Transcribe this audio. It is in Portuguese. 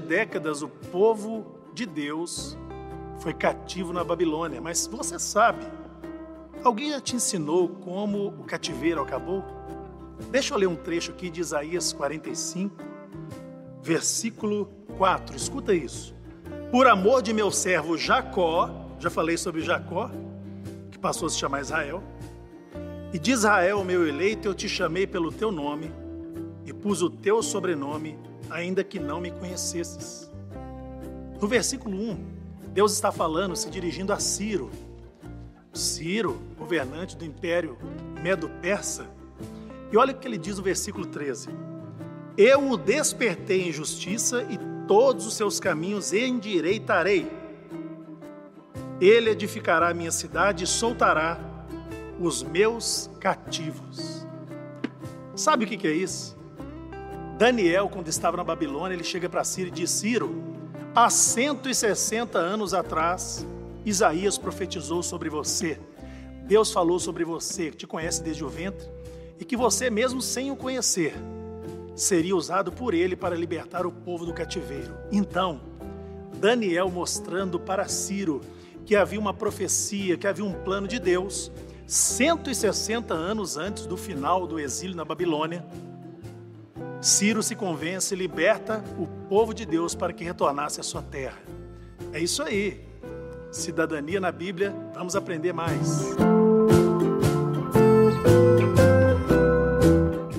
décadas o povo de Deus foi cativo na Babilônia, mas você sabe, alguém já te ensinou como o cativeiro acabou? Deixa eu ler um trecho aqui de Isaías 45, versículo 4. Escuta isso. Por amor de meu servo Jacó, já falei sobre Jacó, que passou a se chamar Israel, e de Israel, meu eleito, eu te chamei pelo teu nome e pus o teu sobrenome, ainda que não me conhecesses. No versículo 1, Deus está falando, se dirigindo a Ciro. Ciro, governante do império Medo-Persa. E olha o que ele diz no versículo 13: Eu o despertei em justiça e todos os seus caminhos endireitarei. Ele edificará a minha cidade e soltará os meus cativos. Sabe o que é isso? Daniel, quando estava na Babilônia, ele chega para Ciro e diz: Ciro, há 160 anos atrás, Isaías profetizou sobre você. Deus falou sobre você, que te conhece desde o ventre, e que você, mesmo sem o conhecer, seria usado por ele para libertar o povo do cativeiro. Então, Daniel mostrando para Ciro que havia uma profecia, que havia um plano de Deus 160 anos antes do final do exílio na Babilônia, Ciro se convence e liberta o povo de Deus para que retornasse à sua terra. É isso aí. Cidadania na Bíblia, vamos aprender mais.